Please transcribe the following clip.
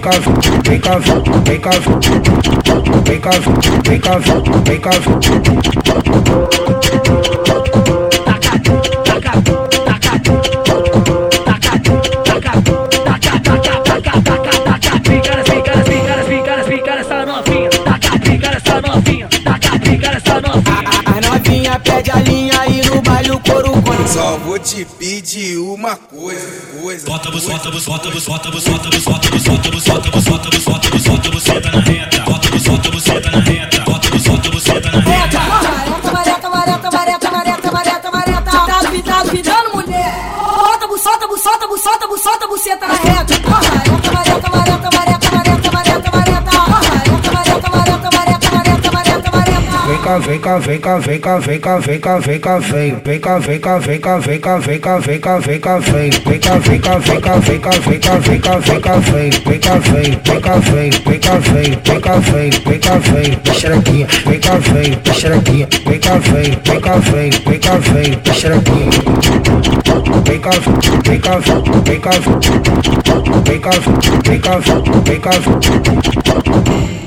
take off, take off, take off, take off, take off, take off. Só vou te pedir uma coisa, coisa. Bota bota bota bota bota bota bota bota bota 干肥，干肥，干肥，干肥，干肥，干肥，干肥，肥，干肥，干肥，干肥，干肥，干肥，干肥，干肥，肥，干肥，干肥，干肥，干肥，干肥，干肥，干肥，肥，干肥，肥，干肥，肥，干肥，肥，干肥，肥，干肥，不肥得肥，干肥，不肥，干肥，肥，干肥，肥，干肥，不肥得肥，肥，干肥，肥，干肥，肥，干肥，肥，干肥，肥，干肥。